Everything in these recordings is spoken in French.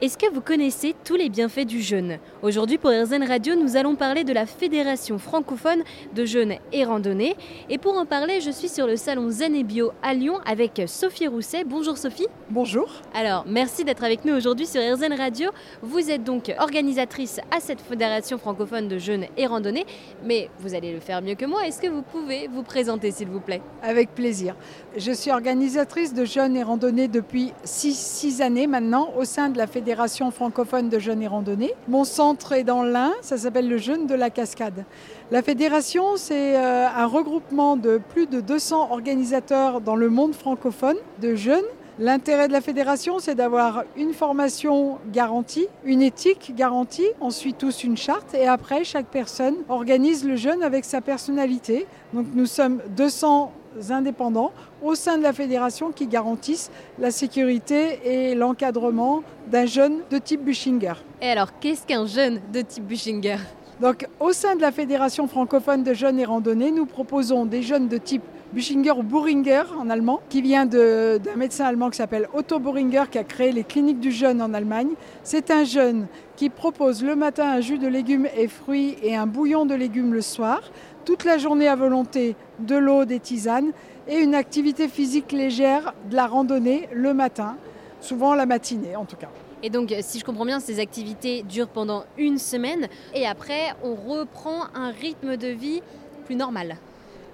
Est-ce que vous connaissez tous les bienfaits du jeûne? Aujourd'hui pour RZN Radio, nous allons parler de la Fédération francophone de jeûne et randonnée. Et pour en parler, je suis sur le salon Zen et Bio à Lyon avec Sophie Rousset. Bonjour Sophie. Bonjour. Alors, merci d'être avec nous aujourd'hui sur RZN Radio. Vous êtes donc organisatrice à cette Fédération francophone de jeûne et randonnée, mais vous allez le faire mieux que moi. Est-ce que vous pouvez vous présenter s'il vous plaît? Avec plaisir. Je suis organisatrice de jeûne et randonnée depuis 6 années maintenant au sein de la Fédération Fédération francophone de jeunes et randonnée. Mon centre est dans l'Ain, ça s'appelle le Jeune de la Cascade. La fédération, c'est euh, un regroupement de plus de 200 organisateurs dans le monde francophone de jeunes. L'intérêt de la fédération, c'est d'avoir une formation garantie, une éthique garantie, on suit tous une charte et après, chaque personne organise le jeune avec sa personnalité. Donc nous sommes 200 indépendants au sein de la fédération qui garantissent la sécurité et l'encadrement d'un jeune de type Bushinger. Et alors, qu'est-ce qu'un jeune de type Bushinger donc, au sein de la Fédération francophone de jeunes et randonnées, nous proposons des jeunes de type Bushinger ou Buringer en allemand, qui vient d'un médecin allemand qui s'appelle Otto Buringer, qui a créé les cliniques du jeune en Allemagne. C'est un jeune qui propose le matin un jus de légumes et fruits et un bouillon de légumes le soir, toute la journée à volonté de l'eau, des tisanes et une activité physique légère, de la randonnée le matin, souvent la matinée en tout cas. Et donc, si je comprends bien, ces activités durent pendant une semaine et après, on reprend un rythme de vie plus normal.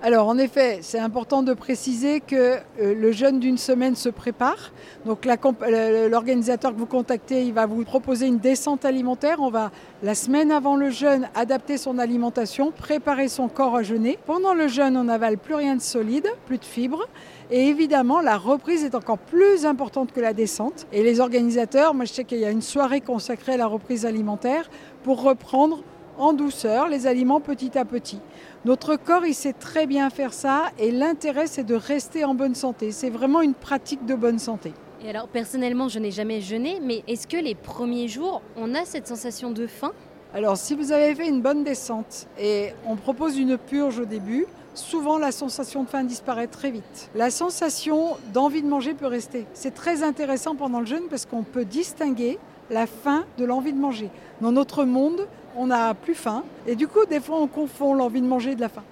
Alors en effet, c'est important de préciser que euh, le jeûne d'une semaine se prépare. Donc l'organisateur que vous contactez, il va vous proposer une descente alimentaire. On va la semaine avant le jeûne adapter son alimentation, préparer son corps à jeûner. Pendant le jeûne, on n'avale plus rien de solide, plus de fibres. Et évidemment, la reprise est encore plus importante que la descente. Et les organisateurs, moi je sais qu'il y a une soirée consacrée à la reprise alimentaire pour reprendre en douceur les aliments petit à petit. Notre corps, il sait très bien faire ça et l'intérêt, c'est de rester en bonne santé. C'est vraiment une pratique de bonne santé. Et alors, personnellement, je n'ai jamais jeûné, mais est-ce que les premiers jours, on a cette sensation de faim? Alors, si vous avez fait une bonne descente et on propose une purge au début, souvent la sensation de faim disparaît très vite. La sensation d'envie de manger peut rester. C'est très intéressant pendant le jeûne parce qu'on peut distinguer la faim de l'envie de manger. Dans notre monde, on n'a plus faim et du coup, des fois, on confond l'envie de manger et de la faim.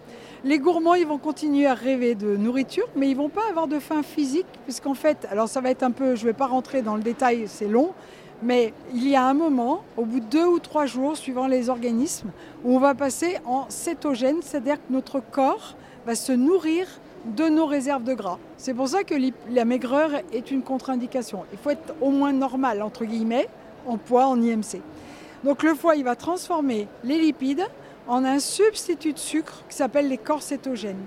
Les gourmands, ils vont continuer à rêver de nourriture, mais ils vont pas avoir de faim physique, puisqu'en fait, alors ça va être un peu, je vais pas rentrer dans le détail, c'est long, mais il y a un moment, au bout de deux ou trois jours, suivant les organismes, où on va passer en cétogène, c'est-à-dire que notre corps va se nourrir de nos réserves de gras. C'est pour ça que la maigreur est une contre-indication. Il faut être au moins normal, entre guillemets, en poids, en IMC. Donc le foie, il va transformer les lipides en un substitut de sucre qui s'appelle les corps cétogènes.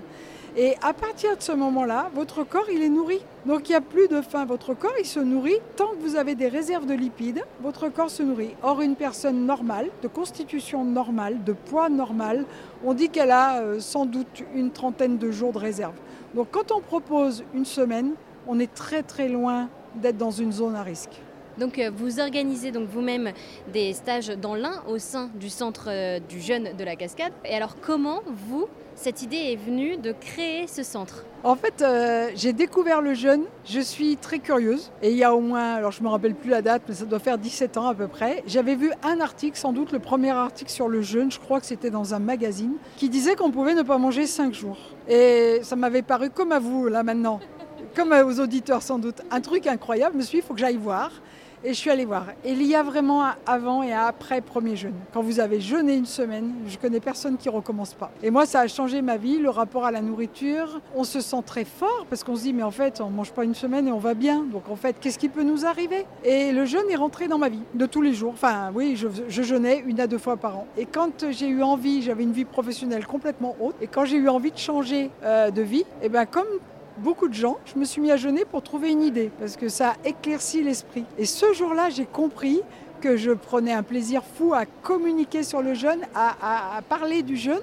Et à partir de ce moment-là, votre corps, il est nourri. Donc il n'y a plus de faim. Votre corps, il se nourrit. Tant que vous avez des réserves de lipides, votre corps se nourrit. Or, une personne normale, de constitution normale, de poids normal, on dit qu'elle a euh, sans doute une trentaine de jours de réserve. Donc quand on propose une semaine, on est très très loin d'être dans une zone à risque. Donc euh, vous organisez donc vous-même des stages dans l'Ain au sein du centre euh, du jeune de la Cascade. Et alors comment vous cette idée est venue de créer ce centre? En fait, euh, j'ai découvert le jeûne, je suis très curieuse. Et il y a au moins, alors je ne me rappelle plus la date, mais ça doit faire 17 ans à peu près, j'avais vu un article, sans doute le premier article sur le jeûne, je crois que c'était dans un magazine, qui disait qu'on pouvait ne pas manger 5 jours. Et ça m'avait paru comme à vous, là maintenant, comme aux auditeurs sans doute, un truc incroyable. Je me suis dit, il faut que j'aille voir. Et je suis allée voir. Il y a vraiment un avant et un après premier jeûne. Quand vous avez jeûné une semaine, je connais personne qui recommence pas. Et moi, ça a changé ma vie, le rapport à la nourriture. On se sent très fort parce qu'on se dit, mais en fait, on mange pas une semaine et on va bien. Donc en fait, qu'est-ce qui peut nous arriver? Et le jeûne est rentré dans ma vie de tous les jours. Enfin, oui, je, jeûnais une à deux fois par an. Et quand j'ai eu envie, j'avais une vie professionnelle complètement haute. Et quand j'ai eu envie de changer euh, de vie, et eh ben comme beaucoup de gens, je me suis mis à jeûner pour trouver une idée, parce que ça éclaircit l'esprit. Et ce jour-là, j'ai compris que je prenais un plaisir fou à communiquer sur le jeûne, à, parler du jeûne,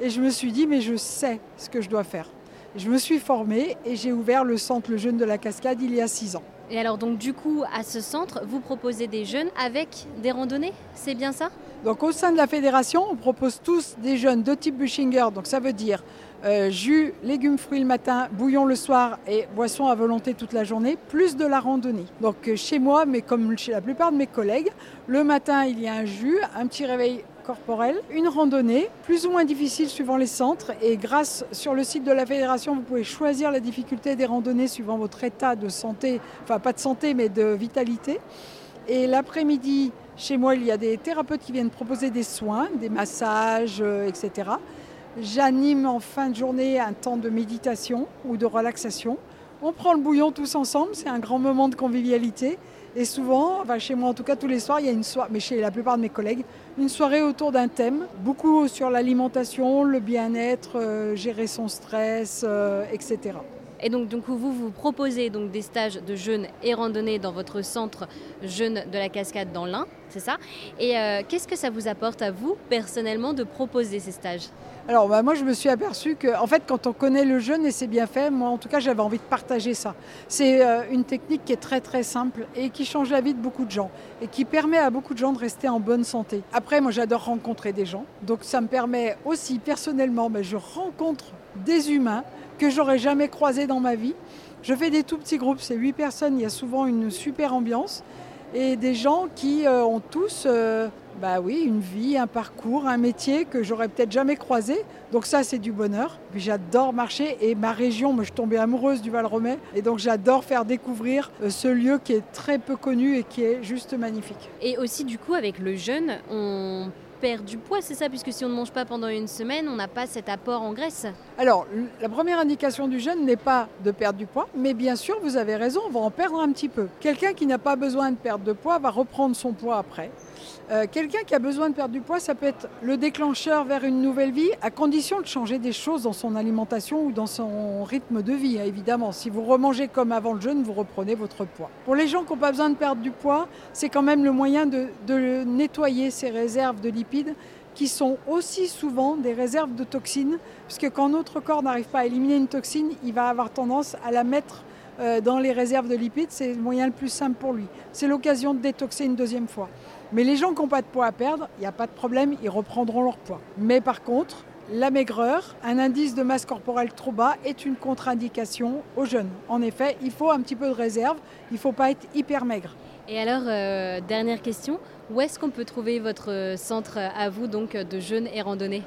et je me suis dit, mais je sais ce que je dois faire. Je me suis formée et j'ai ouvert le centre Le Jeûne de la Cascade il y a six ans. Et alors donc du coup, à ce centre, vous proposez des jeunes avec des randonnées, c'est bien ça? Donc au sein de la fédération, on propose tous des jeunes de type Bushinger, donc ça veut dire euh, jus, légumes, fruits le matin, bouillon le soir et boisson à volonté toute la journée, plus de la randonnée. Donc euh, chez moi, mais comme chez la plupart de mes collègues, le matin il y a un jus, un petit réveil corporel, une randonnée, plus ou moins difficile suivant les centres. Et grâce sur le site de la fédération, vous pouvez choisir la difficulté des randonnées suivant votre état de santé, enfin pas de santé mais de vitalité. Et l'après-midi, chez moi, il y a des thérapeutes qui viennent proposer des soins, des massages, euh, etc. J'anime en fin de journée un temps de méditation ou de relaxation. On prend le bouillon tous ensemble, c'est un grand moment de convivialité. Et souvent, chez moi en tout cas tous les soirs, il y a une soirée, mais chez la plupart de mes collègues, une soirée autour d'un thème, beaucoup sur l'alimentation, le bien-être, euh, gérer son stress, euh, etc. Et donc, vous vous proposez donc des stages de jeûne et randonnée dans votre centre jeûne de la cascade dans l'Ain, c'est ça? Et euh, qu'est-ce que ça vous apporte à vous personnellement de proposer ces stages? Alors bah, moi je me suis aperçue que en fait quand on connaît le jeûne et c'est bien fait, moi en tout cas j'avais envie de partager ça. C'est euh, une technique qui est très très simple et qui change la vie de beaucoup de gens et qui permet à beaucoup de gens de rester en bonne santé. Après moi j'adore rencontrer des gens, donc ça me permet aussi personnellement, bah, je rencontre des humains que j'aurais jamais croisés dans ma vie. Je fais des tout petits groupes, c'est 8 personnes, il y a souvent une super ambiance et des gens qui euh, ont tous euh, bah oui, une vie, un parcours, un métier que j'aurais peut-être jamais croisé. Donc ça, c'est du bonheur. Puis j'adore marcher et ma région, moi je suis tombée amoureuse du Val-Romais et donc j'adore faire découvrir euh, ce lieu qui est très peu connu et qui est juste magnifique. Et aussi du coup avec le jeûne, on perd du poids, c'est ça Puisque si on ne mange pas pendant une semaine, on n'a pas cet apport en graisse. Alors, la première indication du jeûne n'est pas de perdre du poids, mais bien sûr, vous avez raison, on va en perdre un petit peu. Quelqu'un qui n'a pas besoin de perdre de poids va reprendre son poids après. Euh, quelqu'un qui a besoin de perdre du poids, ça peut être le déclencheur vers une nouvelle vie, à condition de changer des choses dans son alimentation ou dans son rythme de vie, hein, évidemment. Si vous remangez comme avant le jeûne, vous reprenez votre poids. Pour les gens qui n'ont pas besoin de perdre du poids, c'est quand même le moyen de, de nettoyer ces réserves de lipides qui sont aussi souvent des réserves de toxines, puisque quand notre corps n'arrive pas à éliminer une toxine, il va avoir tendance à la mettre euh, dans les réserves de lipides, c'est le moyen le plus simple pour lui. C'est l'occasion de détoxer une deuxième fois. Mais les gens qui n'ont pas de poids à perdre, il n'y a pas de problème, ils reprendront leur poids. Mais par contre, la maigreur, un indice de masse corporelle trop bas, est une contre-indication aux jeunes. En effet, il faut un petit peu de réserve, il ne faut pas être hyper maigre. Et alors, euh, dernière question, où est-ce qu'on peut trouver votre centre à vous donc de jeûne et randonnée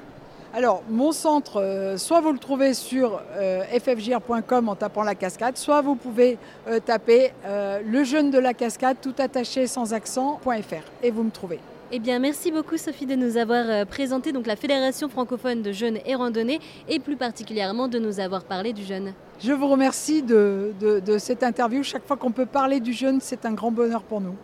alors, mon centre, euh, soit vous le trouvez sur euh, ffgr.com en tapant la cascade, soit vous pouvez euh, taper le jeune de la cascade, tout attaché sans accent.fr et vous me trouvez. Eh bien, merci beaucoup Sophie de nous avoir présenté donc la Fédération francophone de jeunes et randonnée et plus particulièrement de nous avoir parlé du jeune. Je vous remercie de cette interview. Chaque fois qu'on peut parler du jeune, c'est un grand bonheur pour nous.